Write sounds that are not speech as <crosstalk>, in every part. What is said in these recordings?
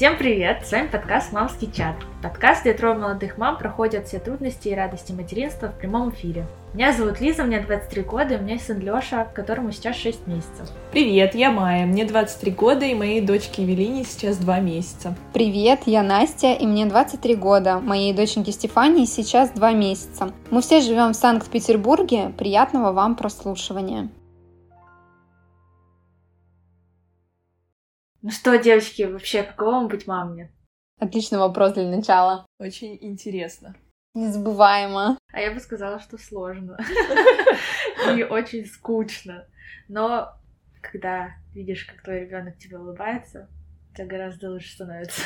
Всем привет! С вами подкаст «Мамский чат». Подкаст, где трое молодых мам проходят все трудности и радости материнства в прямом эфире. Меня зовут Лиза, мне 23 года, и у меня сын Лёша, которому сейчас 6 месяцев. Привет, я Майя, мне 23 года, и моей дочке Евелине сейчас 2 месяца. Привет, я Настя, и мне 23 года. Моей доченьке Стефании сейчас 2 месяца. Мы все живем в Санкт-Петербурге. Приятного вам прослушивания. Ну что, девочки, вообще, каково вам быть мамой? Отличный вопрос для начала. Очень интересно. Незабываемо. А я бы сказала, что сложно. <laughs> И очень скучно. Но когда видишь, как твой ребенок тебе улыбается, тебе гораздо лучше становится.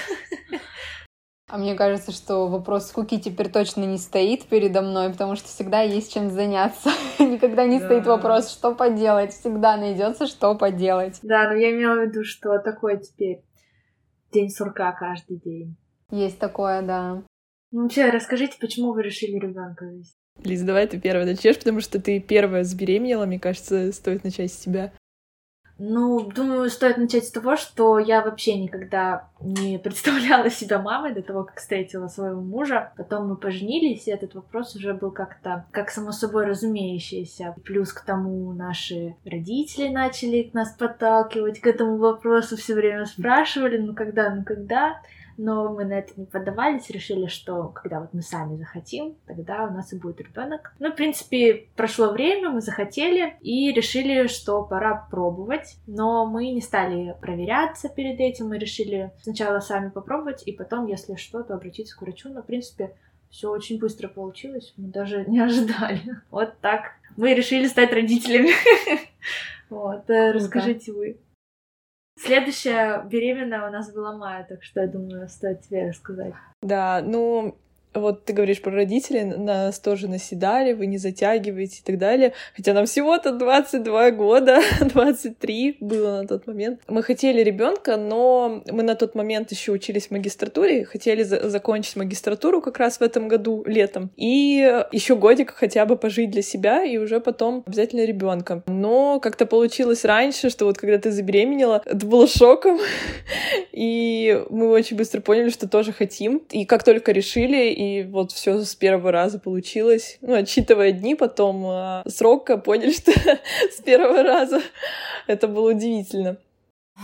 А мне кажется, что вопрос скуки теперь точно не стоит передо мной, потому что всегда есть чем заняться. <laughs> Никогда не да. стоит вопрос, что поделать. Всегда найдется, что поделать. Да, но я имела в виду, что такой теперь день сурка каждый день. Есть такое, да. Ну, вообще, расскажите, почему вы решили ребенка завести? Лиз, давай ты первая начнешь, потому что ты первая забеременела, мне кажется, стоит начать с тебя. Ну, думаю, стоит начать с того, что я вообще никогда не <laughs> представляла себя мамой до того, как встретила своего мужа. Потом мы поженились, и этот вопрос уже был как-то как само собой разумеющийся. Плюс к тому наши родители начали нас подталкивать к этому вопросу, все время спрашивали, ну когда, ну когда но мы на это не поддавались, решили, что когда вот мы сами захотим, тогда у нас и будет ребенок. Ну, в принципе, прошло время, мы захотели и решили, что пора пробовать, но мы не стали проверяться перед этим, мы решили сначала сами попробовать, и потом, если что, то обратиться к врачу, но, в принципе, все очень быстро получилось, мы даже не ожидали. <laughs> Вот так. Мы решили стать родителями. <laughs> Вот, э, расскажите вы. Следующая беременная у нас была Майя, так что я думаю, стоит тебе рассказать. Да, ну, вот ты говоришь про родителей, нас тоже наседали, вы не затягиваете и так далее. Хотя нам всего-то 22 года, <laughs> 23 было на тот момент. Мы хотели ребенка, но мы на тот момент еще учились в магистратуре, хотели за закончить магистратуру как раз в этом году, летом. И еще годик хотя бы пожить для себя и уже потом обязательно ребенка. Но как-то получилось раньше, что вот когда ты забеременела, это было шоком. <laughs> И мы очень быстро поняли, что тоже хотим. И как только решили, и вот все с первого раза получилось. Ну, отчитывая дни, потом э, срока поняли, <laughs> что с первого раза это было удивительно.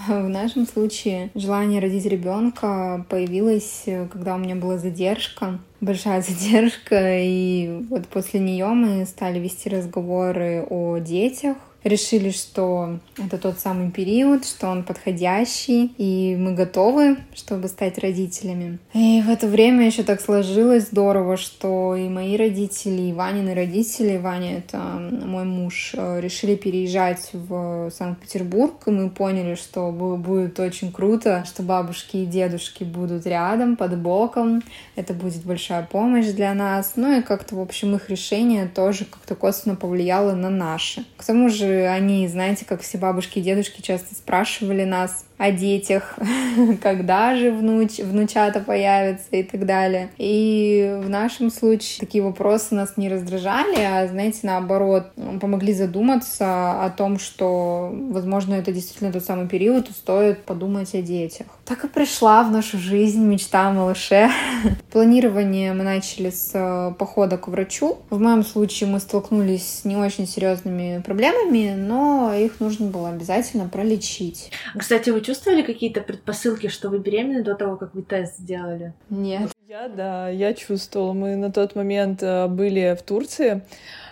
В нашем случае желание родить ребенка появилось, когда у меня была задержка, большая <laughs> задержка, и вот после нее мы стали вести разговоры о детях, решили, что это тот самый период, что он подходящий, и мы готовы, чтобы стать родителями. И в это время еще так сложилось здорово, что и мои родители, и Ванины родители, Ваня — это мой муж, э, решили переезжать в Санкт-Петербург, и мы поняли, что будет очень круто, что бабушки и дедушки будут рядом, под боком. Это будет большая помощь для нас. Ну и как-то, в общем, их решение тоже как-то косвенно повлияло на наши. К тому же они, знаете, как все бабушки и дедушки часто спрашивали нас, о детях, <laughs> когда же внуч, внучата появятся и так далее. И в нашем случае такие вопросы нас не раздражали, а, знаете, наоборот, помогли задуматься о том, что, возможно, это действительно тот самый период, и стоит подумать о детях. Так и пришла в нашу жизнь мечта о малыше. <laughs> Планирование мы начали с э, похода к врачу. В моем случае мы столкнулись с не очень серьезными проблемами, но их нужно было обязательно пролечить. Кстати, вы чувствовали какие-то предпосылки, что вы беременны до того, как вы тест сделали? Нет. Я, да, я чувствовала. Мы на тот момент э, были в Турции,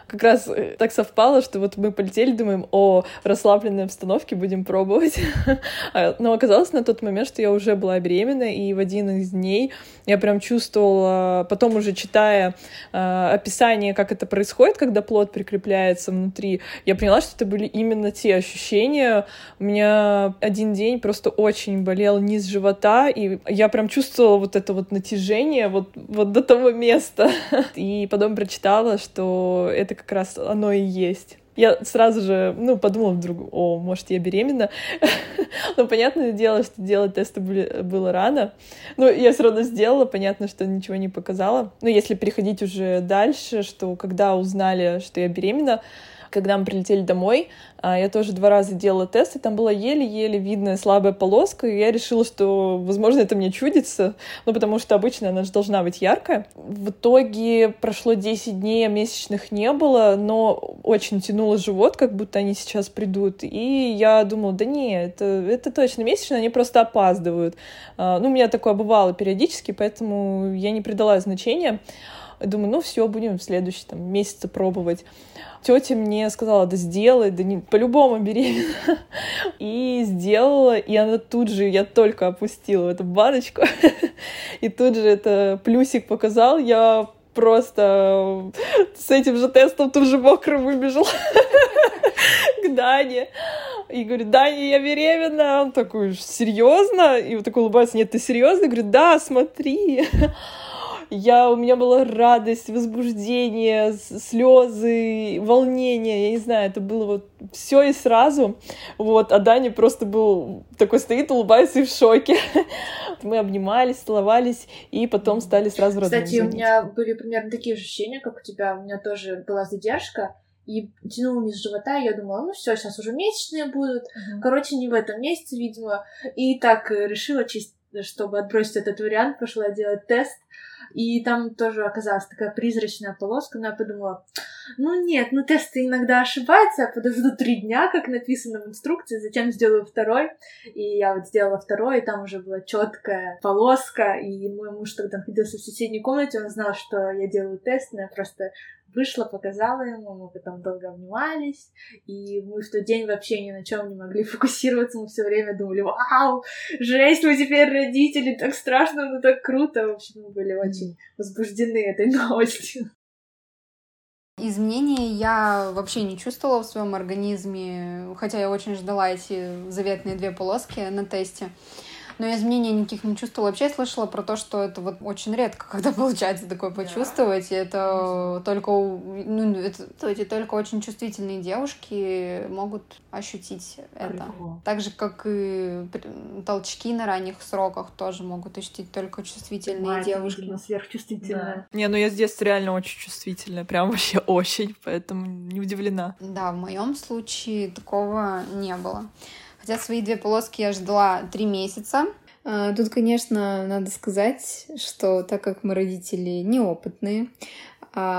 как раз э, так совпало, что вот мы полетели, думаем, о, расслабленной обстановке будем пробовать. <laughs> А, но оказалось на тот момент, что я уже была беременна, и в один из дней я прям чувствовала, потом уже читая э, описание, как это происходит, когда плод прикрепляется внутри, я поняла, что это были именно те ощущения. У меня один день просто очень болел низ живота, и я прям чувствовала вот это вот натяжение вот, вот до того места. <laughs> И потом прочитала, что это как раз оно и есть. Я сразу же, ну, подумала вдруг, о, может, я беременна. <laughs> Но понятное дело, что делать тесты были, было рано. Ну, я все равно сделала, понятно, что ничего не показала. Но если переходить уже дальше, что когда узнали, что я беременна, Когда мы прилетели домой, а, я тоже два раза делала тест, и там была еле-еле видная слабая полоска, и я решила, что, возможно, это мне чудится, ну, потому что обычно она же должна быть яркая. В итоге прошло 10 дней, а месячных не было, но очень тянуло живот, как будто они сейчас придут, и я думала, да не, это, это точно месячные, они просто опаздывают. А, ну, у меня такое бывало периодически, поэтому я не придала значения. Думаю, ну все, будем в следующий там, месяце пробовать. Тетя мне сказала, да сделай, да не, по-любому беременна. <laughs> И сделала, и она тут же, я только опустила эту баночку, <laughs> и тут же это плюсик показал, я просто с этим же тестом тут же мокро выбежал <laughs> к Дане. И говорит, Даня, я беременна. Он такой, серьезно? И вот такой улыбается, нет, ты серьезно? Говорит, да, смотри я, у меня была радость, возбуждение, слезы, волнение, я не знаю, это было вот все и сразу, вот, а Даня просто был такой стоит, улыбается и в шоке. <laughs> Мы обнимались, целовались, и потом стали сразу Кстати, у меня были примерно такие ощущения, как у тебя, у меня тоже была задержка, и тянула низ живота, и я думала, ну все, сейчас уже месячные будут. Mm-hmm. Короче, не в этом месяце, видимо. И так э, решила, чисто чтобы отбросить этот вариант, пошла делать тест. И там тоже оказалась такая призрачная полоска, но я подумала, ну нет, ну тесты иногда ошибаются, я подожду три дня, как написано в инструкции, затем сделаю второй. И я вот сделала второй, и там уже была четкая полоска, и мой муж тогда находился в соседней комнате, он знал, что я делаю тест, но я просто вышла, показала ему, мы потом долго обнимались, и мы в тот день вообще ни на чем не могли фокусироваться, мы все время думали, вау, жесть, мы теперь родители, так страшно, но так круто. В общем, мы были очень возбуждены этой <laughs> новостью. Изменений я вообще не чувствовала в своем организме, хотя я очень ждала эти заветные две полоски на тесте но изменений никаких не чувствовала. Вообще я слышала про то, что это вот очень редко, <laughs> когда получается такое почувствовать. Да. И это только, ну, это, эти только очень чувствительные девушки могут ощутить это. Так же, как и толчки на ранних сроках тоже могут ощутить только чувствительные Мать, девушки. сверхчувствительная. Да. Не, ну я с детства реально очень чувствительная, прям <laughs> вообще очень, поэтому не удивлена. Да, в моем случае такого не было. Хотя свои две полоски я ждала три месяца. А, тут, конечно, надо сказать, что так как мы родители неопытные,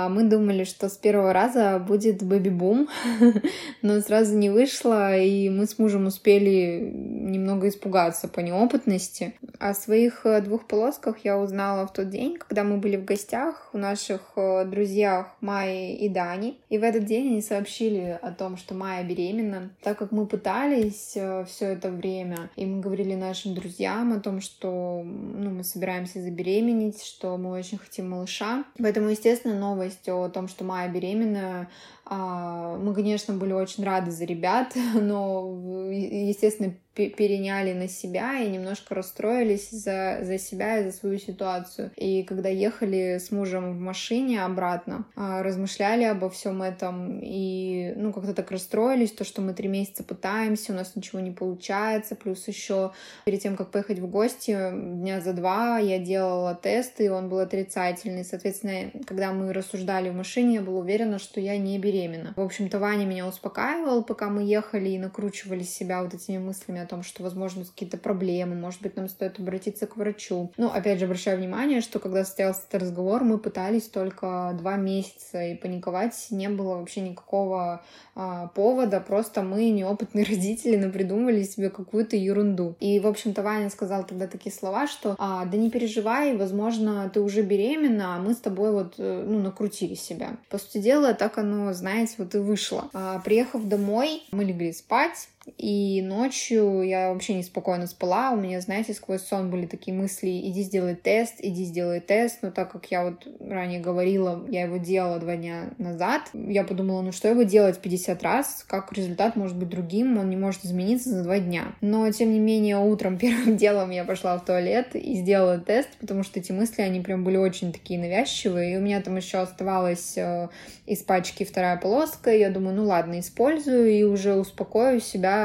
мы думали, что с первого раза будет бэби-бум, <laughs> но сразу не вышло, и мы с мужем успели немного испугаться по неопытности. О своих э, двух полосках я узнала в тот день, когда мы были в гостях у наших э, друзьях Майи и Дани. И в этот день они сообщили о том, что Майя беременна. Так как мы пытались э, все это время, и мы говорили нашим друзьям о том, что ну, мы собираемся забеременеть, что мы очень хотим малыша. Поэтому, естественно, новость о том, что Майя беременна, а, мы, конечно, были очень рады за ребят, <laughs> но, естественно, переняли на себя и немножко расстроились за, за себя и за свою ситуацию. И когда ехали с мужем в машине обратно, а, размышляли обо всем этом и, ну, как-то так расстроились, то, что мы три месяца пытаемся, у нас ничего не получается, плюс еще перед тем, как поехать в гости, дня за два я делала тест, и он был отрицательный. Соответственно, когда мы рассуждали в машине, я была уверена, что я не беременна. В общем-то, Ваня меня успокаивал, пока мы ехали и накручивали себя вот этими мыслями о том, что, возможно, какие-то проблемы, может быть, нам стоит обратиться к врачу. Ну, опять же, обращаю внимание, что когда состоялся этот разговор, мы пытались только два месяца, и паниковать не было вообще никакого а, повода, просто мы, неопытные <laughs> родители, напридумывали себе какую-то ерунду. И, в общем-то, Ваня сказал тогда такие слова, что а, да не переживай, возможно, ты уже беременна, а мы с тобой вот, э, ну, накрутили себя. По сути дела, так оно, знаете, вот и вышло. А, приехав домой, мы легли спать, и ночью я вообще неспокойно спала. У меня, знаете, сквозь сон были такие мысли, иди сделай тест, иди сделай тест. Но так как я вот ранее говорила, я его делала два дня назад, я подумала, ну что его делать 50 раз? Как результат может быть другим? Он не может измениться за два дня. Но, тем не менее, утром <laughs> первым делом я пошла в туалет и сделала тест, потому что эти мысли, они прям были очень такие навязчивые. И у меня там еще оставалась э, из пачки вторая полоска. Я думаю, ну ладно, использую и уже успокою себя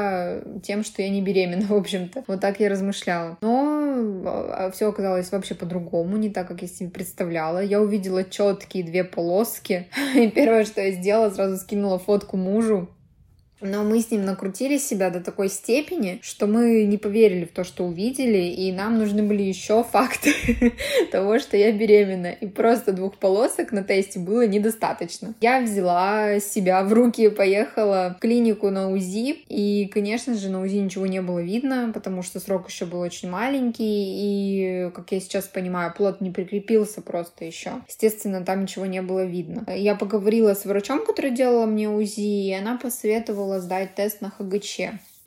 тем, что я не беременна, <laughs> в общем-то. Вот так я размышляла. Но все оказалось вообще по-другому, не так, как я себе представляла. Я увидела четкие две полоски, <laughs> и первое, что я сделала, сразу скинула фотку мужу, но мы с ним накрутили себя до такой степени, что мы не поверили в то, что увидели, и нам нужны были еще факты <laughs> того, что я беременна. И просто двух полосок на тесте было недостаточно. Я взяла себя в руки, поехала в клинику на УЗИ, и, конечно же, на УЗИ ничего не было видно, потому что срок еще был очень маленький, и, как я сейчас понимаю, плод не прикрепился просто еще. Естественно, там ничего не было видно. Я поговорила с врачом, который делала мне УЗИ, и она посоветовала советовала сдать тест на ХГЧ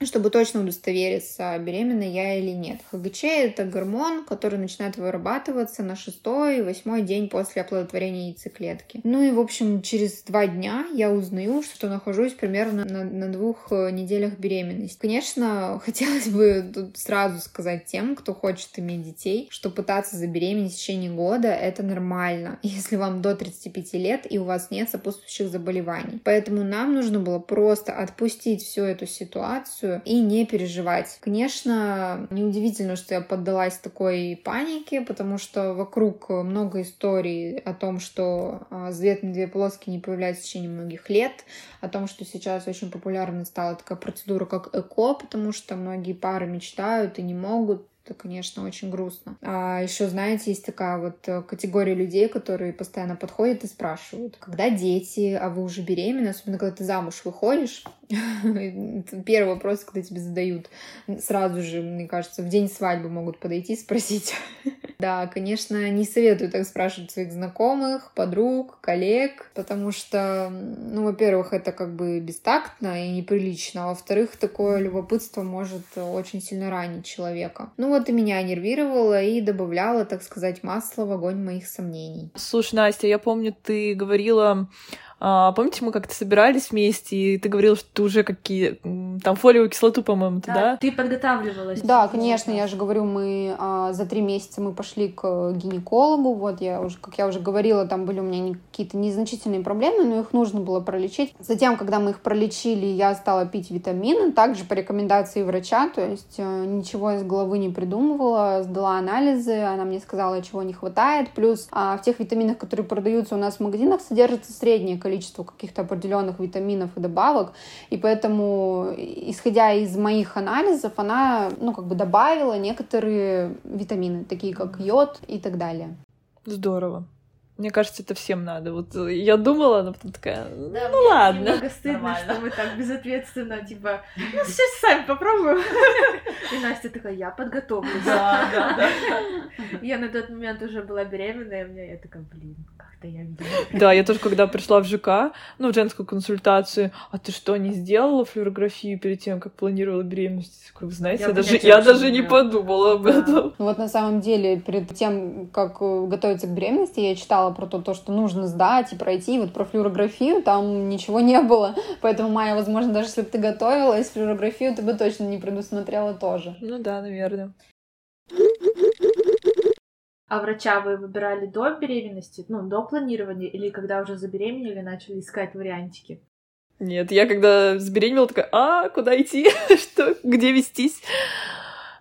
чтобы точно удостовериться, беременна я или нет. ХГЧ — это гормон, который начинает вырабатываться на шестой и восьмой день после оплодотворения яйцеклетки. Ну и, в общем, через два дня я узнаю, что нахожусь примерно на, на двух э, неделях беременности. Конечно, <laughs> хотелось бы тут сразу сказать тем, кто хочет иметь детей, что пытаться забеременеть в течение года — это нормально, <laughs> если вам до 35 лет и у вас нет сопутствующих заболеваний. Поэтому нам нужно было просто отпустить всю эту ситуацию, ситуацию и не переживать. Конечно, неудивительно, что я поддалась такой панике, потому что вокруг много историй о том, что заветные две полоски не появляются в течение многих лет, о том, что сейчас очень популярна стала такая процедура, как ЭКО, потому что многие пары мечтают и не могут это, конечно, очень грустно. А еще, знаете, есть такая вот э, категория людей, которые постоянно подходят и спрашивают, когда дети, а вы уже беременны, особенно когда ты замуж выходишь. <laughs> Первый вопрос, когда тебе задают, сразу же, мне кажется, в день свадьбы могут подойти и спросить. <laughs> Да, конечно, не советую так спрашивать своих знакомых, подруг, коллег, потому что, ну, во-первых, это как бы бестактно и неприлично, а во-вторых, такое любопытство может очень сильно ранить человека. Ну, вот и меня нервировало и добавляло, так сказать, масло в огонь моих сомнений. Слушай, Настя, я помню, ты говорила а, помните, мы как-то собирались вместе, и ты говорила, что ты уже какие там фолиевую кислоту, по-моему, да, да? Ты подготавливалась. Да, конечно, я же говорю, мы а, за три месяца мы пошли к гинекологу. Вот я уже, как я уже говорила, там были у меня какие-то незначительные проблемы, но их нужно было пролечить. Затем, когда мы их пролечили, я стала пить витамины, также по рекомендации врача, то есть э, ничего из головы не придумывала, сдала анализы, она мне сказала, чего не хватает. Плюс а, в тех витаминах, которые продаются у нас в магазинах, содержится среднее количество количество каких-то определенных витаминов и добавок, и поэтому, исходя из моих анализов, она, ну, как бы добавила некоторые витамины, такие как йод и так далее. Здорово. Мне кажется, это всем надо. Вот я думала, но потом такая, да, ну ладно. Немного стыдно, Нормально. что мы так безответственно, типа, ну сейчас сами попробуем. И Настя такая, я подготовлюсь. Да, да, да. Я на тот момент уже была беременная, у меня я такая, блин, как-то я видела. Да, я тоже, когда пришла в ЖК, ну, в женскую консультацию, а ты что, не сделала флюорографию перед тем, как планировала беременность? Как, знаете, я, я даже, я даже не подумала об этом. Ну, вот на самом деле, перед тем, как э, готовиться к беременности, я читала про то, то, что нужно сдать и пройти. Вот про флюорографию там ничего не было. Поэтому, Майя, возможно, даже если бы ты готовилась, флюорографию ты бы точно не предусмотрела тоже. Ну да, наверное. А врача вы выбирали до беременности, ну, до планирования, или когда уже забеременели, начали искать вариантики? Нет, я когда забеременела, такая, а, куда идти? <laughs> Что, где вестись?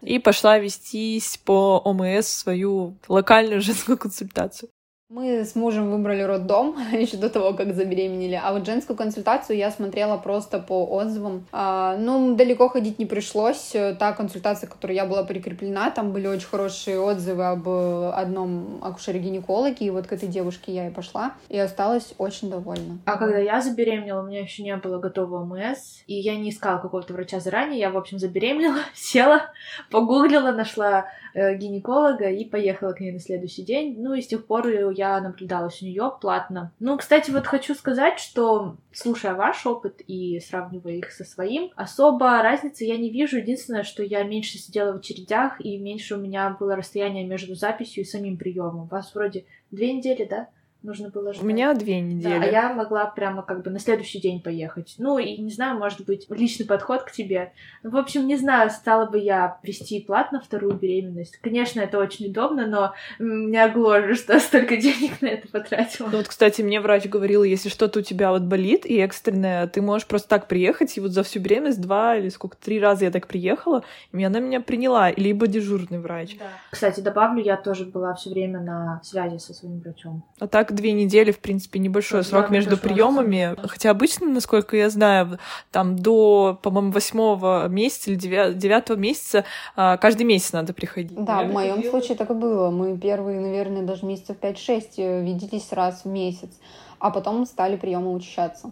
И пошла вестись по ОМС свою локальную <laughs> женскую консультацию. Мы с мужем выбрали роддом <laughs> еще до того, как забеременели. А вот женскую консультацию я смотрела просто по отзывам. А, ну, далеко ходить не пришлось. Та консультация, к которой я была прикреплена, там были очень хорошие отзывы об одном акушере-гинекологе. И вот к этой девушке я и пошла. И осталась очень довольна. А когда я забеременела, у меня еще не было готового МС. И я не искала какого-то врача заранее. Я, в общем, забеременела, <laughs> села, погуглила, нашла э, гинеколога и поехала к ней на следующий день. Ну и с тех пор я наблюдалась у нее платно. Ну, кстати, вот хочу сказать, что слушая ваш опыт и сравнивая их со своим, особо разницы я не вижу. Единственное, что я меньше сидела в очередях и меньше у меня было расстояние между записью и самим приемом. У вас вроде две недели, да? Нужно было ждать. У меня две недели. Да, а я могла прямо как бы на следующий день поехать. Ну, и не знаю, может быть, личный подход к тебе. Ну, в общем, не знаю, стала бы я вести платно вторую беременность. Конечно, это очень удобно, но меня гложет, что столько денег на это потратила. Ну вот, кстати, мне врач говорил, если что-то у тебя вот болит и экстренное, ты можешь просто так приехать, и вот за всю беременность два или сколько, три раза я так приехала, и она меня приняла, либо дежурный врач. Да. Кстати, добавлю, я тоже была все время на связи со своим врачом. А так две недели, в принципе, небольшой да, срок между приемами. Хотя обычно, насколько я знаю, там до, по-моему, восьмого месяца или девятого месяца а, каждый месяц надо приходить. Да, я в моем случае так и было. Мы первые, наверное, даже месяцев 5-6 э, виделись раз в месяц, а потом стали приемы учащаться.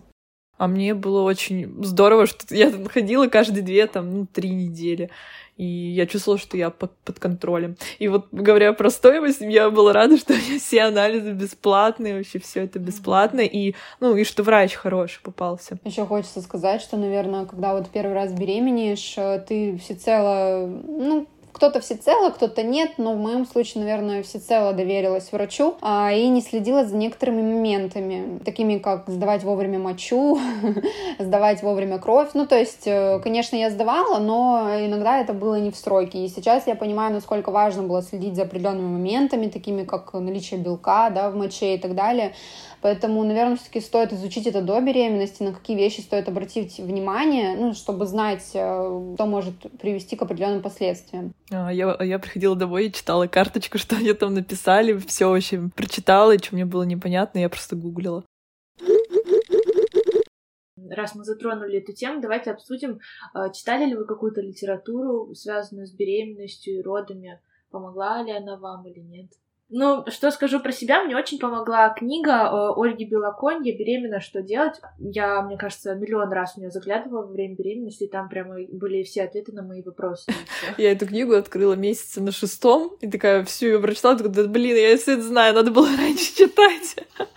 А мне было очень здорово, что я ходила каждые две, там, ну, три недели и я чувствовала, что я под, под контролем. И вот говоря про стоимость, я была рада, <laughs> что все анализы бесплатные, вообще все это бесплатно, и, ну, и что врач хороший попался. Еще хочется сказать, что, наверное, когда вот первый раз беременеешь, э, ты всецело, ну, кто-то всецело, кто-то нет, но в моем случае, наверное, всецело доверилась врачу а, и не следила за некоторыми моментами, такими как сдавать вовремя мочу, <laughs> сдавать вовремя кровь. Ну, то есть, э, конечно, я сдавала, но иногда это было не в сроке. И сейчас я понимаю, насколько важно было следить за определенными моментами, такими как наличие белка да, в моче и так далее. Поэтому, наверное, все-таки стоит изучить это до беременности, на какие вещи стоит обратить внимание, ну, чтобы знать, э, что может привести к определенным последствиям. А, я, я приходила домой и читала карточку, <laughs> что мне там написали, все вообще прочитала, и что мне было непонятно, я просто гуглила. Раз мы затронули эту тему, давайте обсудим, а, читали ли вы какую-то литературу, связанную с беременностью и родами, помогла ли она вам или нет? Ну, что скажу про себя, мне очень помогла книга э, Ольги Белоконь «Я беременна. Что делать?». Я, мне кажется, миллион раз в нее заглядывала во время беременности, и там прямо были все ответы на мои вопросы. <laughs> Я эту книгу открыла месяца на шестом, и такая всю ее прочитала, такая, блин, я все это знаю, надо было <laughs> раньше читать. <laughs>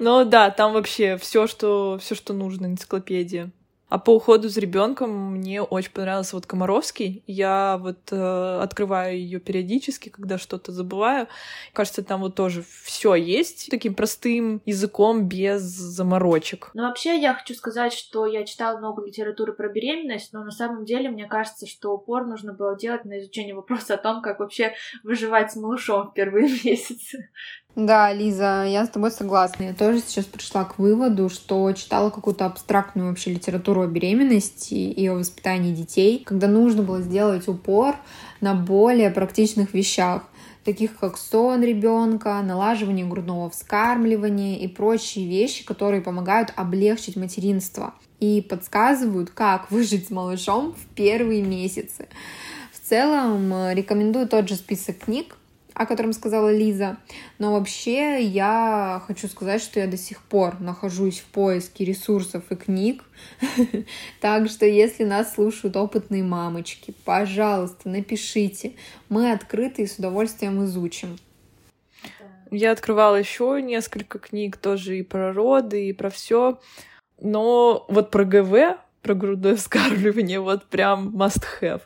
Но да, там вообще все, что, все, что нужно, энциклопедия. А по уходу за ребенком мне очень понравился вот Комаровский. Я вот э, открываю ее периодически, когда что-то забываю. Кажется, там вот тоже все есть таким простым языком без заморочек. Ну, вообще, я хочу сказать, что я читала много литературы про беременность, но на самом деле мне кажется, что упор нужно было делать на изучение вопроса о том, как вообще выживать с малышом в первые <laughs> месяцы. Да, Лиза, я с тобой согласна. Я тоже сейчас пришла к выводу, что читала какую-то абстрактную вообще литературу о беременности и о воспитании детей, когда нужно было сделать упор на более практичных вещах таких как сон ребенка, налаживание грудного вскармливания и прочие вещи, которые помогают облегчить материнство и подсказывают, как выжить с малышом в первые месяцы. В целом э, рекомендую тот же список книг, о котором сказала Лиза. Но вообще я хочу сказать, что я до сих пор нахожусь в поиске ресурсов и книг. <laughs> Так что, если нас слушают опытные мамочки, пожалуйста, напишите. Мы открыты и с удовольствием изучим. Я открывала еще несколько книг тоже и про роды, и про все. Но вот про ГВ, про грудное вскармливание, вот прям must have.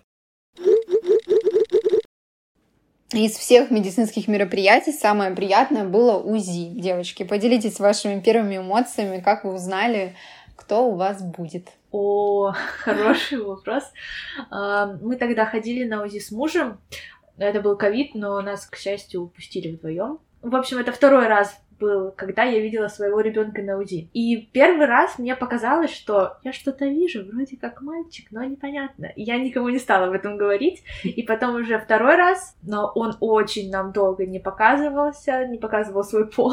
Из всех медицинских мероприятий самое приятное было УЗИ. Девочки, поделитесь вашими первыми эмоциями, как вы узнали, кто у вас будет. О, <laughs> хороший вопрос. А, мы тогда ходили на УЗИ с мужем. Это был ковид, но нас, к счастью, упустили вдвоем. В общем, это второй раз был, когда я видела своего ребенка на УЗИ. И первый раз мне показалось, что я что-то вижу, вроде как мальчик, но непонятно. И я никому не стала об этом говорить. И потом уже второй раз, но он очень нам долго не показывался, не показывал свой пол.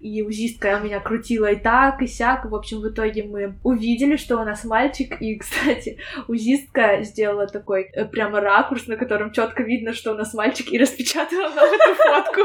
И УЗИстка меня крутила и так, и сяк. В общем, в итоге мы увидели, что у нас мальчик. И, кстати, УЗИстка сделала такой э, прямо ракурс, на котором четко видно, что у нас мальчик, и распечатала нам эту фотку.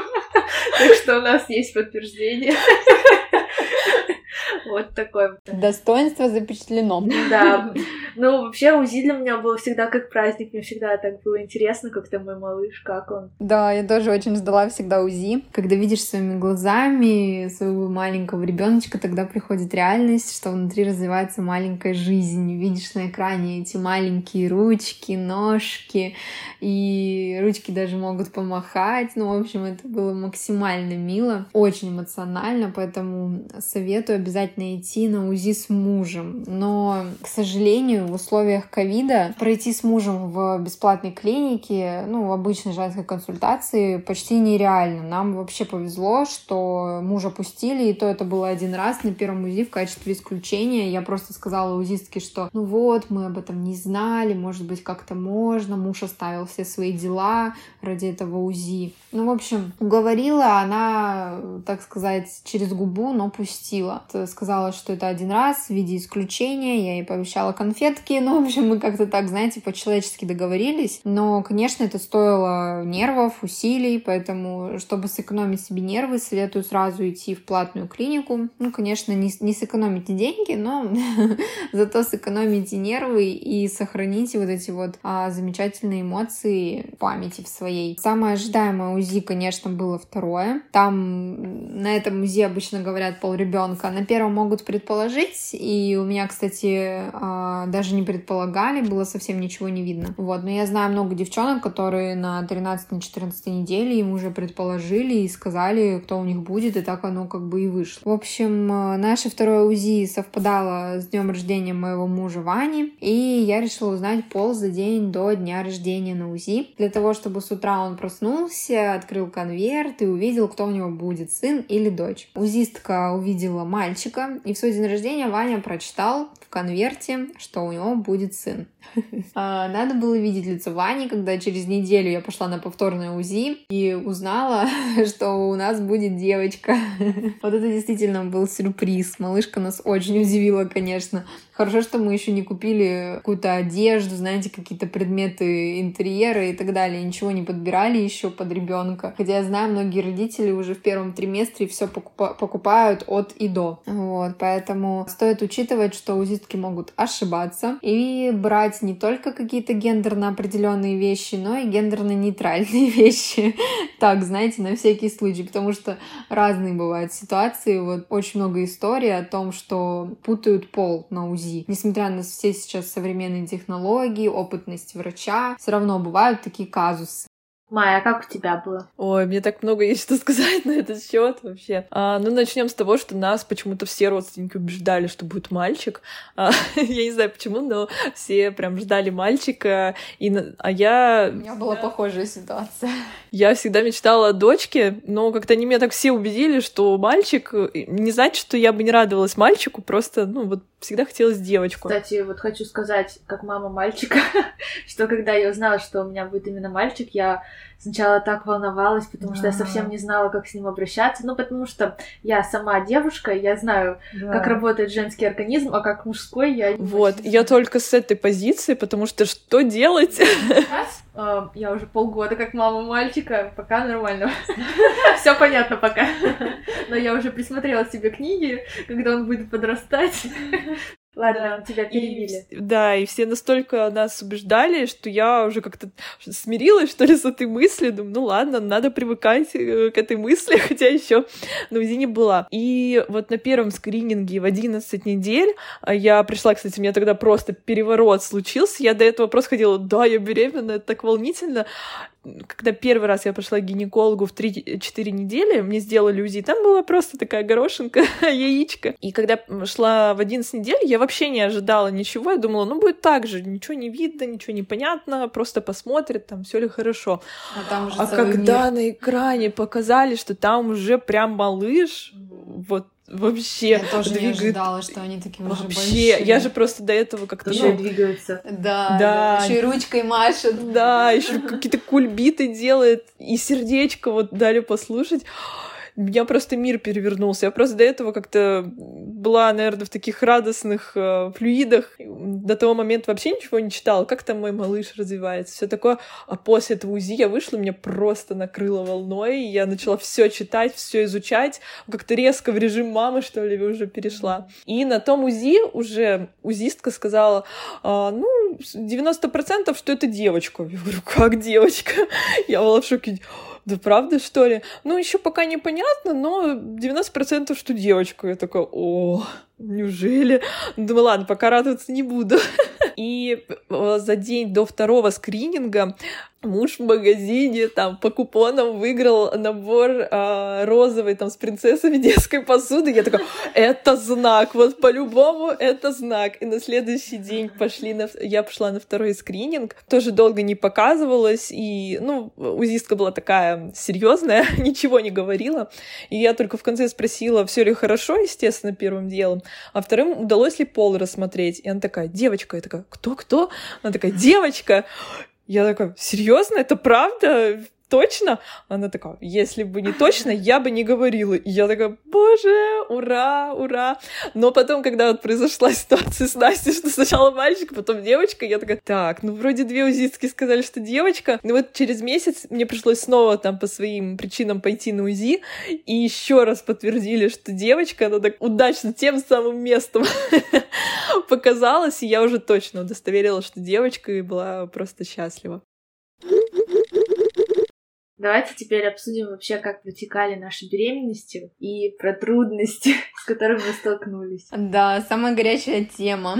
Так что у нас есть подтверждение подтверждение. <laughs> <laughs> Вот такой. Достоинство запечатлено. Да. Ну, вообще, УЗИ для меня было всегда как праздник. Мне всегда так было интересно, как там мой малыш, как он. Да, я тоже очень ждала всегда УЗИ. Когда видишь своими глазами своего маленького ребеночка, тогда приходит реальность, что внутри развивается маленькая жизнь. Видишь на экране эти маленькие ручки, ножки, и ручки даже могут помахать. Ну, в общем, это было максимально мило, очень эмоционально, поэтому советую обязательно идти на УЗИ с мужем. Но, к сожалению, в условиях ковида пройти с мужем в бесплатной клинике, ну, в обычной женской консультации почти нереально. Нам вообще повезло, что мужа пустили, и то это было один раз на первом УЗИ в качестве исключения. Я просто сказала узистке, что ну вот, мы об этом не знали, может быть, как-то можно. Муж оставил все свои дела ради этого УЗИ. Ну, в общем, уговорила она, так сказать, через губу, но пустила. Сказала, что это один раз в виде исключения. Я ей пообещала конфетки. Ну, в общем, мы как-то так, знаете, по-человечески договорились. Но, конечно, это стоило нервов, усилий, поэтому, чтобы сэкономить себе нервы, советую сразу идти в платную клинику. Ну, конечно, не, не сэкономите деньги, но <laughs> зато сэкономите нервы и сохраните вот эти вот а, замечательные эмоции памяти в своей. Самое ожидаемое УЗИ, конечно, было второе. Там на этом УЗИ обычно говорят пол ребенка. На первом могут предположить, и у меня, кстати, а, даже не предполагали, было совсем ничего не видно. Вот, но я знаю много девчонок, которые на 13-14 неделе им уже предположили и сказали, кто у них будет, и так оно как бы и вышло. В общем, а, наше второе УЗИ совпадало с днем рождения моего мужа Вани, и я решила узнать пол за день до дня рождения на УЗИ, для того, чтобы с утра он проснулся, открыл конверт и увидел, кто у него будет, сын или дочь. Узистка увидела мальчика, и в свой день рождения Ваня прочитал в конверте, что у него будет сын. <laughs> А, надо было видеть лицо Вани, когда через неделю я пошла на повторное УЗИ и узнала, <laughs> что у нас будет девочка. <laughs> Вот это действительно был сюрприз. Малышка нас очень удивила, конечно. Хорошо, что мы еще не купили какую-то одежду, знаете, какие-то предметы интерьера и так далее. Ничего не подбирали еще под ребенка. Хотя я знаю, многие родители уже в первом триместре все покупа- покупают от и до. Вот, поэтому стоит учитывать, что узистки могут ошибаться и брать не только какие-то гендерно определенные вещи, но и гендерно-нейтральные <laughs> вещи. Так, знаете, на всякий случай, потому что разные бывают ситуации. Вот очень много историй о том, что путают пол на УЗИ. Несмотря на все сейчас современные технологии, опытность врача, все равно бывают такие казусы. Майя, а как у тебя было? Ой, мне так много есть что сказать на этот счет вообще. А, ну, начнем с того, что нас почему-то все родственники убеждали, что будет мальчик. А, <laughs> я не знаю почему, но все прям ждали мальчика. И, а я... У меня была похожая ситуация. Я всегда мечтала о дочке, но как-то они меня так все убедили, что мальчик... Не значит, что я бы не радовалась мальчику, просто, ну, вот всегда хотелось девочку. Кстати, вот хочу сказать, как мама мальчика, <laughs> что когда я узнала, что у меня будет именно мальчик, я сначала так волновалась, потому что я совсем не знала, как с ним обращаться. Ну, потому что я сама девушка, я знаю, да. как работает женский организм, а как мужской я Вот, я только с этой позиции, потому что что делать? Сейчас, э, я уже полгода как мама мальчика, пока нормально. <laughs> Все понятно пока. Но я уже присмотрела себе книги, когда он будет подрастать. Ладно, да. тебя перебили. И, да, и все настолько нас убеждали, что я уже как-то смирилась, что ли, с этой мыслью. Думаю, ну ладно, надо привыкать э, к этой мысли, <laughs> хотя еще на УЗИ не была. И вот на первом скрининге в 11 недель а, я пришла, кстати, у меня тогда просто переворот случился. Я до этого просто ходила, да, я беременна, это так волнительно когда первый раз я пошла к гинекологу в 3-4 недели, мне сделали УЗИ, там была просто такая горошинка, <laughs> яичко. И когда шла в 11 недель, я вообще не ожидала ничего, я думала, ну будет так же, ничего не видно, ничего не понятно, просто посмотрят, там все ли хорошо. А, там уже а когда мир. на экране показали, что там уже прям малыш, вот вообще я тоже двигает... не ожидала, что они такие вообще, уже большие. я же просто до этого как-то еще ну, двигаются. Да, да. еще и ручкой машет. Да, еще какие-то кульбиты делает и сердечко вот дали послушать. Меня просто мир перевернулся. Я просто до этого как-то была, наверное, в таких радостных э, флюидах. До того момента вообще ничего не читала. Как там мой малыш развивается, все такое. А после этого УЗИ я вышла, меня просто накрыло волной. И я начала все читать, все изучать. Как-то резко в режим мамы, что ли, уже перешла. И на том УЗИ уже УЗИстка сказала, а, ну, 90% что это девочка. Я говорю, как девочка? <laughs> Я была в шоке. Да правда, что ли? Ну, еще пока непонятно, но 90% что девочка. Я такая, о, неужели? Думаю, ладно, пока радоваться не буду. <laughs> И э, за день до второго скрининга муж в магазине там по купонам выиграл набор э, розовый там с принцессами <laughs> детской посуды. Я такая, это знак, вот по-любому это знак. И на следующий день пошли на... я пошла на второй скрининг, тоже долго не показывалась, и, ну, узистка была такая серьезная, <laughs> ничего не говорила. И я только в конце спросила, все ли хорошо, естественно, первым делом, а вторым удалось ли пол рассмотреть. И она такая, девочка, я такая, кто-кто? Она такая, девочка. Я такая, серьезно, это правда? Точно? Она такая, если бы не точно, я бы не говорила. И я такая, боже, ура, ура. Но потом, когда вот произошла ситуация с Настей, что сначала мальчик, потом девочка, я такая, так, ну вроде две узистки сказали, что девочка. Но вот через месяц мне пришлось снова там по своим причинам пойти на УЗИ, и еще раз подтвердили, что девочка, она так удачно тем самым местом <laughs> показалась, и я уже точно удостоверила, что девочка, и была просто счастлива. Давайте теперь обсудим вообще, как протекали наши беременности и про трудности, <laughs> с которыми мы столкнулись. Да, самая горячая тема. О,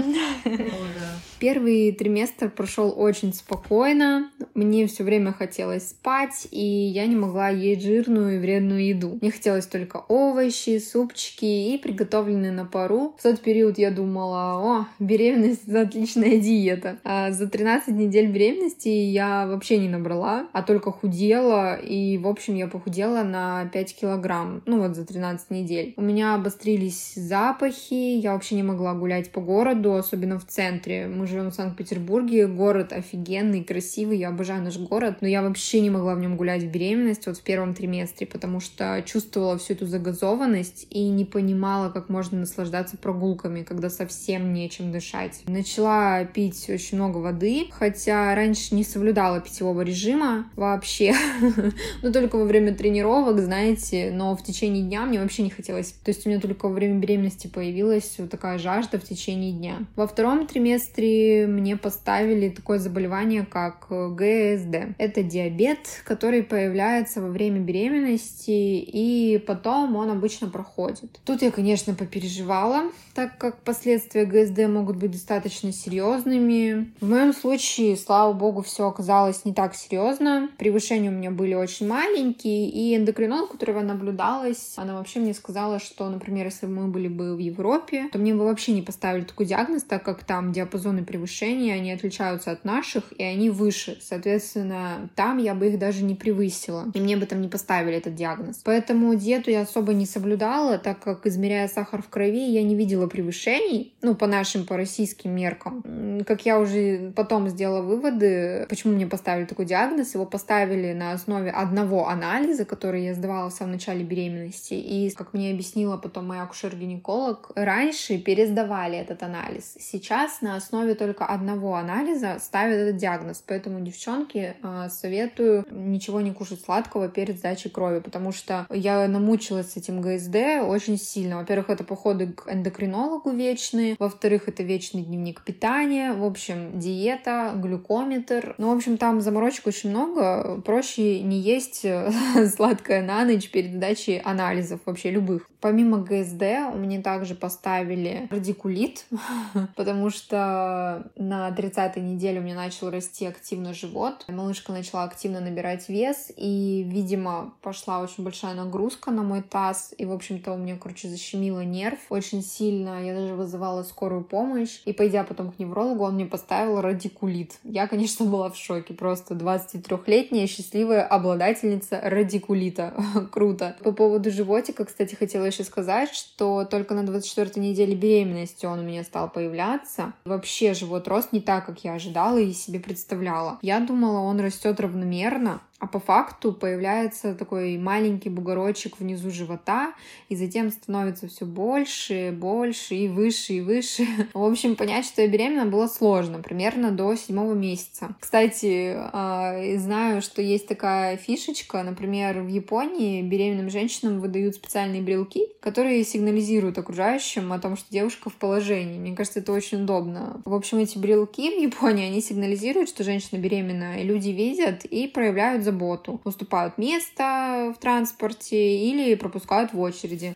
да. Первый триместр прошел очень спокойно. Мне все время хотелось спать, и я не могла есть жирную и вредную еду. Мне хотелось только овощи, супчики и приготовленные на пару. В тот период я думала, о, беременность — это отличная диета. А за 13 недель беременности я вообще не набрала, а только худела, и, в общем, я похудела на 5 килограмм, ну вот за 13 недель. У меня обострились запахи, я вообще не могла гулять по городу, особенно в центре. Мы живем в Санкт-Петербурге, город офигенный, красивый, я обожаю наш город, но я вообще не могла в нем гулять в беременность вот в первом триместре, потому что чувствовала всю эту загазованность и не понимала, как можно наслаждаться прогулками, когда совсем нечем дышать. Начала пить очень много воды, хотя раньше не соблюдала питьевого режима вообще, <laughs> <laughs> но только во время тренировок, знаете, но в течение дня мне вообще не хотелось. То есть у меня только во время беременности появилась вот такая жажда в течение дня. Во втором триместре мне поставили такое заболевание, как э, ГСД. Это диабет, который появляется во время беременности, и потом он обычно проходит. Тут я, конечно, попереживала, так как последствия ГСД могут быть достаточно серьезными. В моем случае, слава богу, все оказалось не так серьезно. Превышения у меня были очень маленькие, и эндокринолог, которого наблюдалась, она вообще мне сказала, что, например, если бы мы были бы в Европе, то мне бы вообще не поставили такой диагноз, так как там диапазоны превышения, они отличаются от наших, и они выше. Соответственно, там я бы их даже не превысила, и мне бы там не поставили этот диагноз. Поэтому диету я особо не соблюдала, так как, измеряя сахар в крови, я не видела превышений, ну, по нашим, по российским меркам. Как я уже потом сделала выводы, почему мне поставили такой диагноз, его поставили на основе одного анализа, который я сдавала в самом начале беременности, и, как мне объяснила потом моя акушер-гинеколог, раньше пересдавали этот анализ. Сейчас на основе только одного анализа ставят этот диагноз. Поэтому, девчонки, а, советую ничего не кушать сладкого перед сдачей крови, потому что я намучилась с этим ГСД очень сильно. Во-первых, это походы к эндокринологу вечные, во-вторых, это вечный дневник питания, в общем, диета, глюкометр. Ну, в общем, там заморочек очень много. Проще не есть <laughs> сладкое на ночь перед сдачей анализов, вообще любых. Помимо ГСД меня также поставили радикулит, <laughs> потому что на 30-й неделе у меня начал расти активно живот. Малышка начала активно набирать вес, и, видимо, пошла очень большая нагрузка на мой таз, и, в общем-то, у меня, короче, защемило нерв очень сильно. Я даже вызывала скорую помощь, и, пойдя потом к неврологу, он мне поставил радикулит. Я, конечно, была в шоке, просто 23-летняя счастливая обладательница радикулита. <laughs> Круто. По поводу животика, кстати, хотела еще сказать, что только на 24 неделе беременности он у меня стал появляться. Вообще живот рос не так, как я ожидала и себе представляла. Я думала, он растет равномерно, а по факту появляется такой маленький бугорочек внизу живота, и затем становится все больше, больше и выше и выше. <laughs> В общем, понять, что я беременна, было сложно, примерно до седьмого месяца. Кстати, а, знаю, что есть такая фишечка, например, в Японии беременным женщинам выдают специальные брелки, которые сигнализируют окружающим о том, что девушка в положении. Мне кажется, это очень удобно. В общем, эти брелки в Японии, они сигнализируют, что женщина беременна, и люди видят и проявляют заботу. Уступают место в транспорте или пропускают в очереди.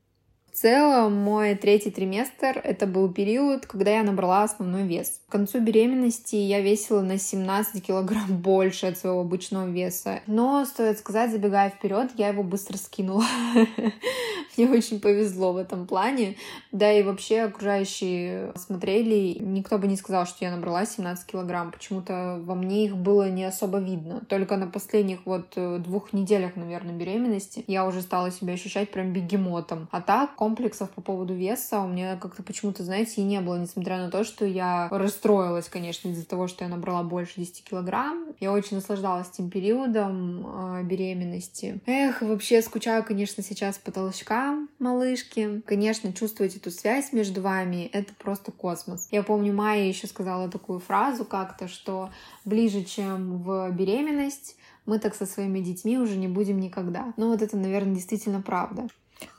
Целом, мой третий триместр — это был период, когда я набрала основной вес. К концу беременности я весила на 17 килограмм <laughs> больше от своего обычного веса. Но, стоит сказать, забегая вперед, я его быстро скинула. <laughs> Мне очень повезло в этом плане. Да и вообще окружающие смотрели, никто бы не сказал, что я набрала 17 килограмм. Почему-то во мне их было не особо видно. Только на последних вот э, двух неделях, наверное, беременности я уже стала себя ощущать прям бегемотом. А так, комплексов по поводу веса у меня как-то почему-то, знаете, и не было, несмотря на то, что я расстроилась, конечно, из-за того, что я набрала больше 10 килограмм. Я очень наслаждалась тем периодом э, беременности. Эх, вообще скучаю, конечно, сейчас по толчкам малышки. Конечно, чувствовать эту связь между вами — это просто космос. Я помню, Майя еще сказала такую фразу как-то, что ближе, чем в беременность, мы так со своими детьми уже не будем никогда. Ну вот это, наверное, действительно правда.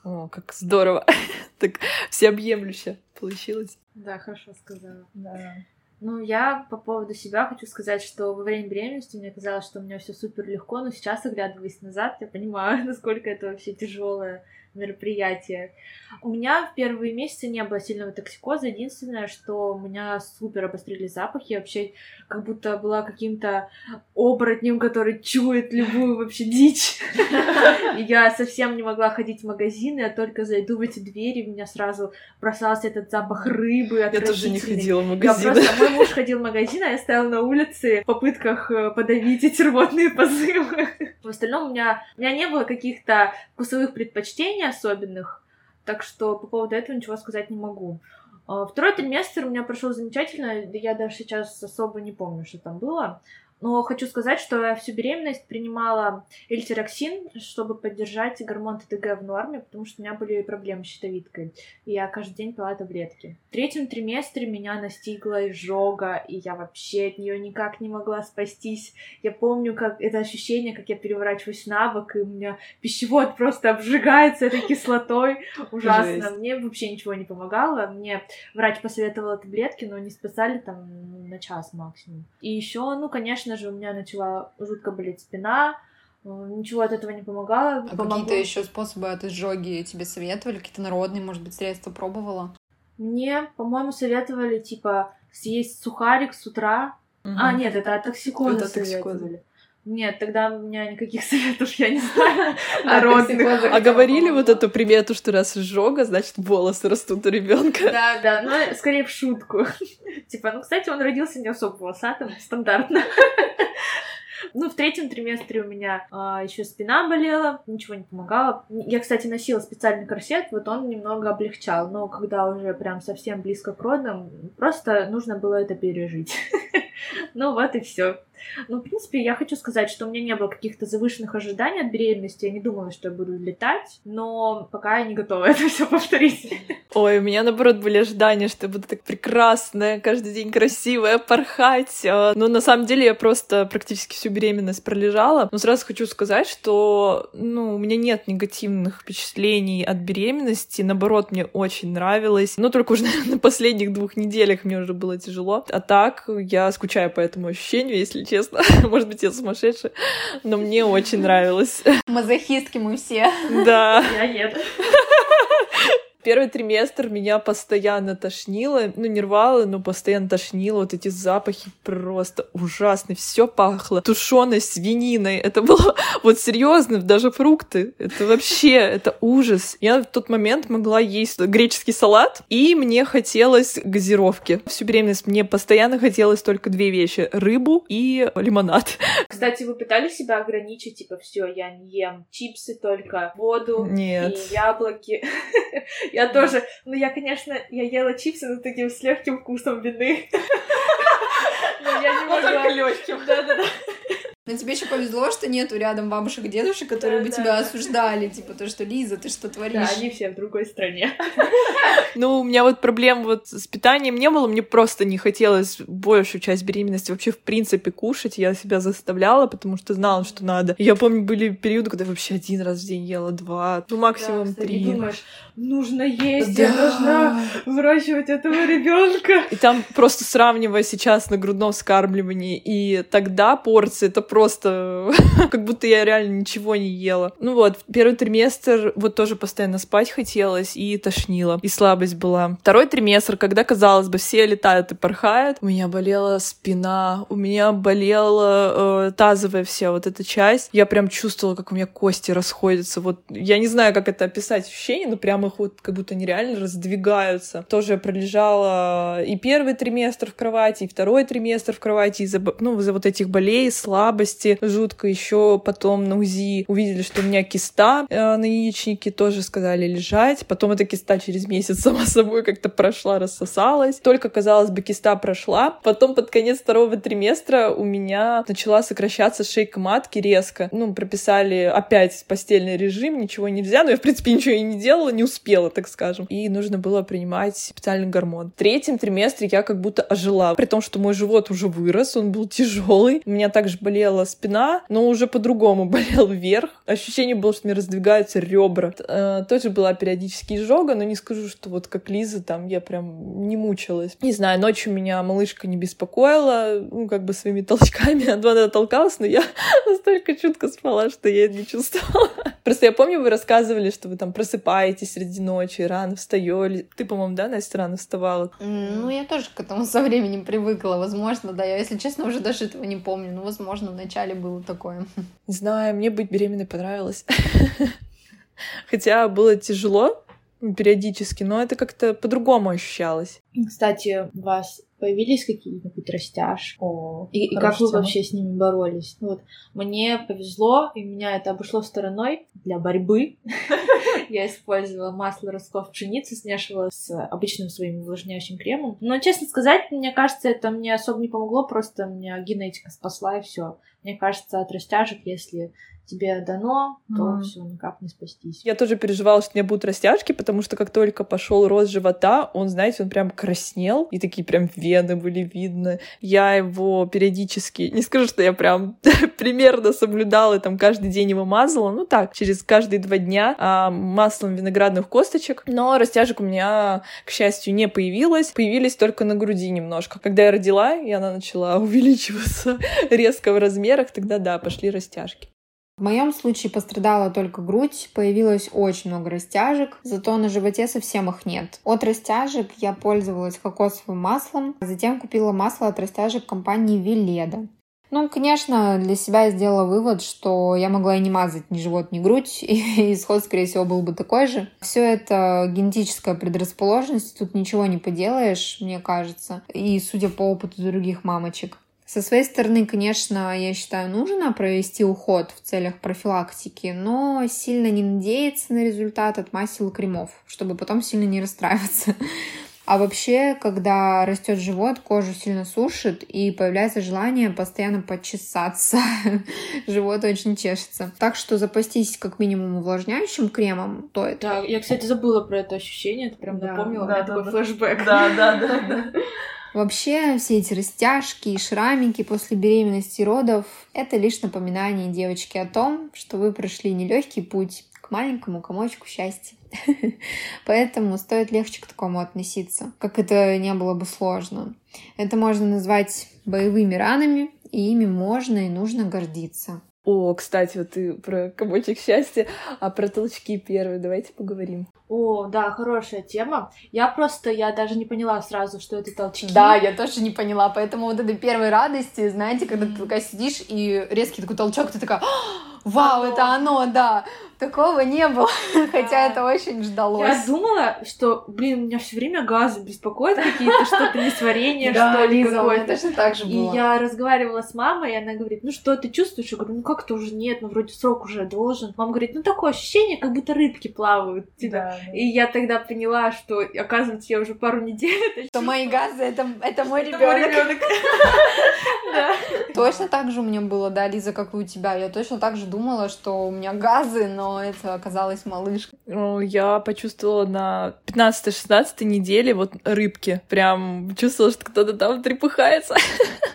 О, как здорово. <laughs> так всеобъемлюще получилось. Да, хорошо сказала. Да. Ну, я по поводу себя хочу сказать, что во время беременности мне казалось, что у меня все супер легко, но сейчас, оглядываясь назад, я понимаю, <laughs> насколько это вообще тяжелое мероприятие. У меня в первые месяцы не было сильного токсикоза. Единственное, что у меня супер обострили запахи. Я вообще как будто была каким-то оборотнем, который чует любую вообще дичь. <laughs> Я совсем не могла ходить в магазины, я только зайду в эти двери, у меня сразу бросался этот запах рыбы. Я тоже не ходила в магазин. Я просто... Мой муж ходил в магазин, а я стояла на улице в попытках э, подавить эти рвотные позывы. В остальном у меня, у меня не было каких-то вкусовых предпочтений особенных, так что по поводу этого ничего сказать не могу. А, второй триместр у меня прошел замечательно, я даже сейчас особо не помню, что там было. Но хочу сказать, что я всю беременность принимала эльтироксин, чтобы поддержать гормон ТТГ в норме, потому что у меня были проблемы с щитовидкой. И я каждый день пила таблетки. В третьем триместре меня настигла изжога, и я вообще от нее никак не могла спастись. Я помню, как это ощущение, как я переворачиваюсь на бок, и у меня пищевод просто обжигается этой кислотой. Ужасно. Жесть. Мне вообще ничего не помогало. Мне врач посоветовала таблетки, но не спасали там на час максимум. И еще, ну, конечно, конечно же, у меня начала жутко болеть спина, э, ничего от этого не помогало. А какие-то еще способы от изжоги тебе советовали? Какие-то народные, может быть, средства пробовала? Мне, по-моему, советовали, типа, съесть сухарик с утра. Угу. А, нет, это от токсикоза это советовали. Нет, тогда у меня никаких <laughs> советов, я не <laughs> знаю, народных. А говорили вот эту примету, что раз изжога, значит, волосы растут у ребенка. Да, да, но скорее в шутку. <laughs> Типа, ну, кстати, он родился не особо волосатым, стандартно. Ну, в третьем триместре у меня а, еще спина болела, ничего не помогало. Я, кстати, носила специальный корсет, вот он немного облегчал, но когда уже прям совсем близко к родам, просто нужно было это пережить. Ну вот и все. Ну, в принципе, я хочу сказать, что у меня не было каких-то завышенных ожиданий от беременности. Я не думала, что я буду летать, но пока я не готова <laughs> это все повторить. Ой, у меня, наоборот, были ожидания, что я буду так прекрасная, каждый день красивая, порхать. А, но на самом деле я просто практически всю беременность пролежала. Но сразу хочу сказать, что ну, у меня нет негативных впечатлений от беременности. Наоборот, мне очень нравилось. Но только уже, <laughs> наверное, на последних двух неделях мне уже было тяжело. А так я скучаю по этому ощущению, если честно. <laughs> Может быть, я сумасшедшая, но мне очень нравилось. Мазохистки мы все. Да. Я нет. Первый триместр меня постоянно тошнило, ну не рвало, но постоянно тошнило, вот эти запахи просто ужасные, все пахло тушеной свининой, это было <laughs> вот серьезно, даже фрукты, это вообще, это ужас. Я в тот момент могла есть греческий салат, и мне хотелось газировки. Всю беременность мне постоянно хотелось только две вещи, рыбу и лимонад. <laughs> Кстати, вы пытались себя ограничить, типа, все, я не ем чипсы только, воду Нет. и яблоки. <laughs> Я тоже, ну я, конечно, я ела чипсы, но таким с легким вкусом вины. <laughs> Но я не могла. легким. Да-да-да. Но тебе еще повезло, что нету рядом бабушек и дедушек, которые Да, бы да, тебя да. осуждали. Типа, то, что Лиза, ты что творишь? Да, они все в другой стране. <laughs> Ну, у меня вот проблем вот с питанием не было, мне просто не хотелось большую часть беременности вообще в принципе кушать, я себя заставляла, потому что знала, что надо. Я помню, были периоды, когда я вообще один раз в день ела, два, ну максимум Да, три. думаешь, нужно есть, я должна выращивать этого ребенка. И там просто сравнивая сейчас на грудном вскармливании и тогда порции, это просто <laughs> как будто я реально ничего не ела. Ну вот, первый триместр вот тоже постоянно спать хотелось и тошнило, и слабость была. Второй триместр, когда, казалось бы, все летают и порхают, у меня болела спина, у меня болела э, тазовая вся вот эта часть. Я прям чувствовала, как у меня кости расходятся. Вот я не знаю, как это описать ощущение, но прям их вот как будто нереально раздвигаются. Тоже я пролежала и первый триместр в кровати, и второй триместр в кровати из-за ну, из-за вот этих болей, слабости. Жутко еще потом на УЗИ увидели, что у меня киста э, на яичнике, тоже сказали лежать. Потом эта киста через месяц <laughs> сама собой как-то прошла, рассосалась. Только, казалось бы, киста прошла. Потом под конец второго триместра у меня начала сокращаться шейка матки резко. Ну, прописали опять постельный режим, ничего нельзя. Но я, в принципе, ничего и не делала, не успела, так скажем. И нужно было принимать специальный гормон. В третьем триместре я как будто ожила. При том, что мой живот уже вырос, он был тяжелый. У меня также болела спина, но уже по-другому <laughs> болел вверх. Ощущение было, что мне раздвигаются ребра. Э, Тоже была периодически изжога, но не скажу, что вот как Лиза, там я прям не мучилась. Не знаю, ночью меня малышка не беспокоила, ну, как бы своими толчками. <laughs> Она толкалась, но я <laughs> настолько чутко спала, что я не чувствовала. Просто я помню, вы рассказывали, что вы там просыпаетесь среди ночи, рано встаете. Ты, по-моему, да, Настя, рано вставала? Ну, я тоже к этому со временем привыкла. Возможно, да. Я, если честно, уже даже этого не помню. Но, возможно, вначале было такое. Не знаю, мне быть беременной понравилось. <laughs> Хотя было тяжело периодически, но это как-то по-другому ощущалось. Кстати, у вас появились какие-нибудь растяжки? О, И, и как вы вообще с ними боролись? Ну вот, мне повезло, и меня это обошло стороной для борьбы. <laughs> Я использовала масло ростков пшеницы, смешивала с обычным своим увлажняющим кремом. Но, честно сказать, мне кажется, это мне особо не помогло, просто меня генетика спасла, и все. Мне кажется, от растяжек, если тебе дано, то Мгм. все, никак не спастись. Я тоже переживала, что у меня будут растяжки, потому что как только пошел рост живота, он, знаете, он прям краснел, и такие прям вены были видны. Я его периодически, не скажу, что я прям <laughs> примерно соблюдала, и там каждый день его мазала, ну так, через каждые два дня а, маслом виноградных косточек. Но растяжек у меня, к счастью, не появилось. Появились только на груди немножко. Когда я родила, и она начала <laughs> увеличиваться резко в размерах, тогда да, пошли растяжки. В моем случае пострадала только грудь, появилось очень много растяжек, зато на животе совсем их нет. От растяжек я пользовалась кокосовым маслом, а затем купила масло от растяжек компании Веледа. Ну, конечно, для себя я сделала вывод, что я могла и не мазать ни живот, ни грудь, <laughs> и исход, скорее всего, был бы такой же. Все это генетическая предрасположенность, тут ничего не поделаешь, мне кажется, и судя по опыту других мамочек. Со своей стороны, конечно, я считаю, нужно провести уход в целях профилактики, но сильно не надеяться на результат от масел и кремов, чтобы потом сильно не расстраиваться. А вообще, когда растет живот, кожу сильно сушит и появляется желание постоянно почесаться. <laughs> живот очень чешется. Так что запастись как минимум увлажняющим кремом, то это. Да, я, кстати, забыла про это ощущение, ты прям Да, напомнила, да, мне да, такой да. флешбэк. Да, да, да, да. <laughs> Вообще, все эти растяжки и шрамики после беременности и родов — это лишь напоминание девочки о том, что вы прошли нелегкий путь к маленькому комочку счастья. <laughs> Поэтому стоит легче к такому относиться, как это не было бы сложно. Это можно назвать боевыми ранами, и ими можно и нужно гордиться. О, кстати, вот ты про комочек счастья, а про толчки первые давайте поговорим. О, да, хорошая тема. Я просто, я даже не поняла сразу, что это толчки. Да, я тоже не поняла, поэтому вот этой первой радости, знаете, когда ты такая сидишь и резкий такой толчок, ты такая, «А, вау, это оно, да. Такого не было, <laughs> хотя это очень ждалось. Я думала, что, блин, меня все время газы беспокоят какие-то, что-то несварение, что ли, какое-то. точно так же И я разговаривала с мамой, и она говорит, ну что ты чувствуешь? Я говорю, ну как-то уже нет, ну вроде срок уже должен. Мама говорит, ну такое ощущение, как будто рыбки плавают. Типа. И я тогда поняла, что, оказывается, я уже пару недель... Что мои газы, это, это мой ребенок. <laughs> Точно так же у меня было, да, Лиза, как и у тебя. Я точно так же думала, что у меня газы, но это оказалось малышка. Я почувствовала на 15-16 неделе вот рыбки. Прям чувствовала, что кто-то там трепыхается.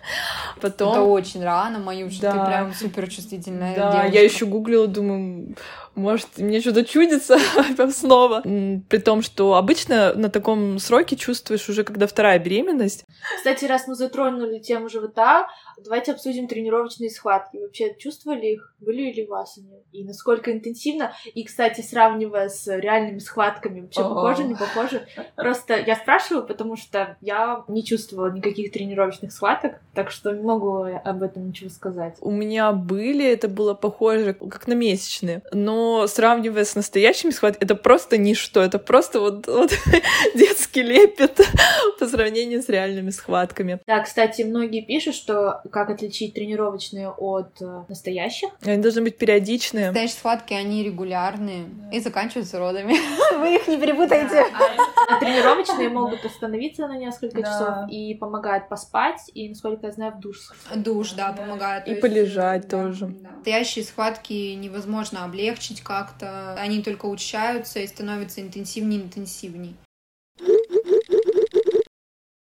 <laughs> Потом... Это очень рано, мою, что да. ты прям супер чувствительная Да, девушка. я еще гуглила, думаю, может, мне что-то чудится <laughs> снова. При том, что обычно на таком сроке чувствуешь уже, когда вторая беременность. Кстати, раз мы затронули тему живота, давайте обсудим тренировочные схватки. Вообще чувствовали их? Были ли у вас они? И насколько интенсивно? И, кстати, сравнивая с реальными схватками, вообще похоже, не похоже? Просто я спрашиваю, потому что я не чувствовала никаких тренировочных схваток, так что не могу об этом ничего сказать. У меня были, это было похоже как на месячные, но сравнивая с настоящими схватками, это просто ничто, это просто вот, вот <laughs> детский лепет <laughs> по сравнению с реальными схватками. Да, кстати, многие пишут, что как отличить тренировочные от э, настоящих. Они должны быть периодичные. Настоящие схватки, они регулярные да. и заканчиваются родами. <laughs> Вы их не перепутаете. А, а тренировочные могут остановиться на несколько часов и помогают поспать, и, насколько я знаю, в душ. Душ, да, помогает. И полежать тоже. Настоящие схватки невозможно облегчить как-то. Они только учащаются и становятся интенсивнее и интенсивнее.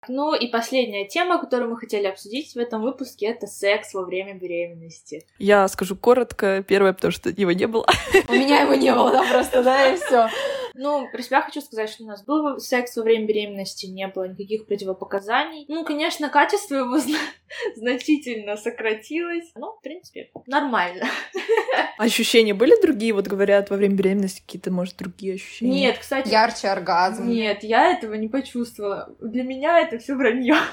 Ну и последняя тема, которую мы хотели обсудить в этом выпуске, это секс во время беременности. Я скажу коротко. Первое, потому что его не было. У меня его не было, да, просто, да, и все. Ну, про себя хочу сказать, что у нас был секс во время беременности, не было никаких противопоказаний. Ну, конечно, качество его <laughs> значительно сократилось. Ну, в принципе, нормально. <laughs> Ощущения были другие? Вот говорят, во время беременности какие-то, может, другие ощущения? Нет, кстати... Ярче оргазм. Нет, я этого не почувствовала. Для меня это все вранье. <laughs>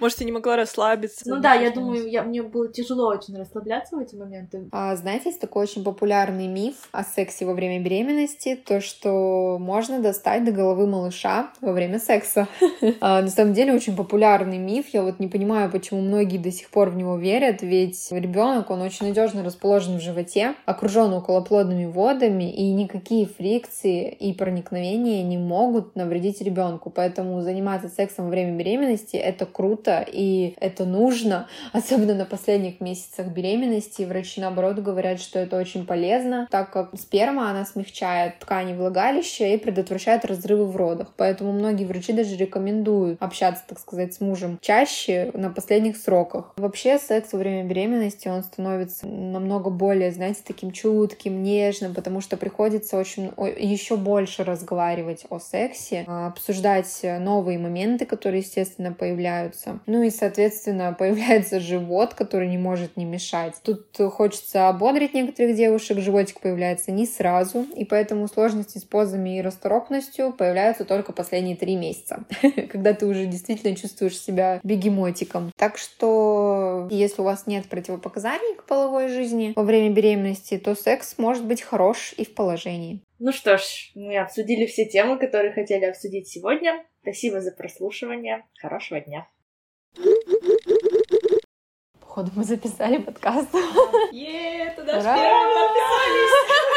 Может, я не могла расслабиться. Ну да, я думаю, я, мне было тяжело очень расслабляться в эти моменты. А, знаете, есть такой очень популярный миф о сексе во время беременности, то, что можно достать до головы малыша во время секса. <laughs> а, на самом деле, очень популярный миф. Я вот не понимаю, почему многие до сих пор в него верят, ведь ребенок, он очень надежно расположен в животе, окружен околоплодными водами, и никакие фрикции и проникновения не могут навредить ребенку. Поэтому заниматься сексом во время беременности это круто, круто, и это нужно, <laughs> особенно на последних месяцах беременности. Врачи, наоборот, говорят, что это очень полезно, так как сперма, она смягчает ткани влагалища и предотвращает разрывы в родах. Поэтому многие врачи даже рекомендуют общаться, так сказать, с мужем чаще на последних сроках. Вообще, секс во время беременности, он становится намного более, знаете, таким чутким, нежным, потому что приходится очень еще больше разговаривать о сексе, обсуждать новые моменты, которые, естественно, появляются. Ну и, соответственно, <laughs> появляется живот, который не может не мешать. Тут хочется ободрить некоторых девушек, животик появляется не сразу, и поэтому сложности с позами и расторопностью появляются только последние три месяца, <laughs> когда ты уже действительно чувствуешь себя бегемотиком. Так что, если у вас нет противопоказаний к половой жизни во время беременности, то секс может быть хорош и в положении. Ну что ж, мы обсудили все темы, которые хотели обсудить сегодня. Спасибо за прослушивание. Хорошего дня. Походу мы записали подкаст. Еее, туда же Ура! первым подписались!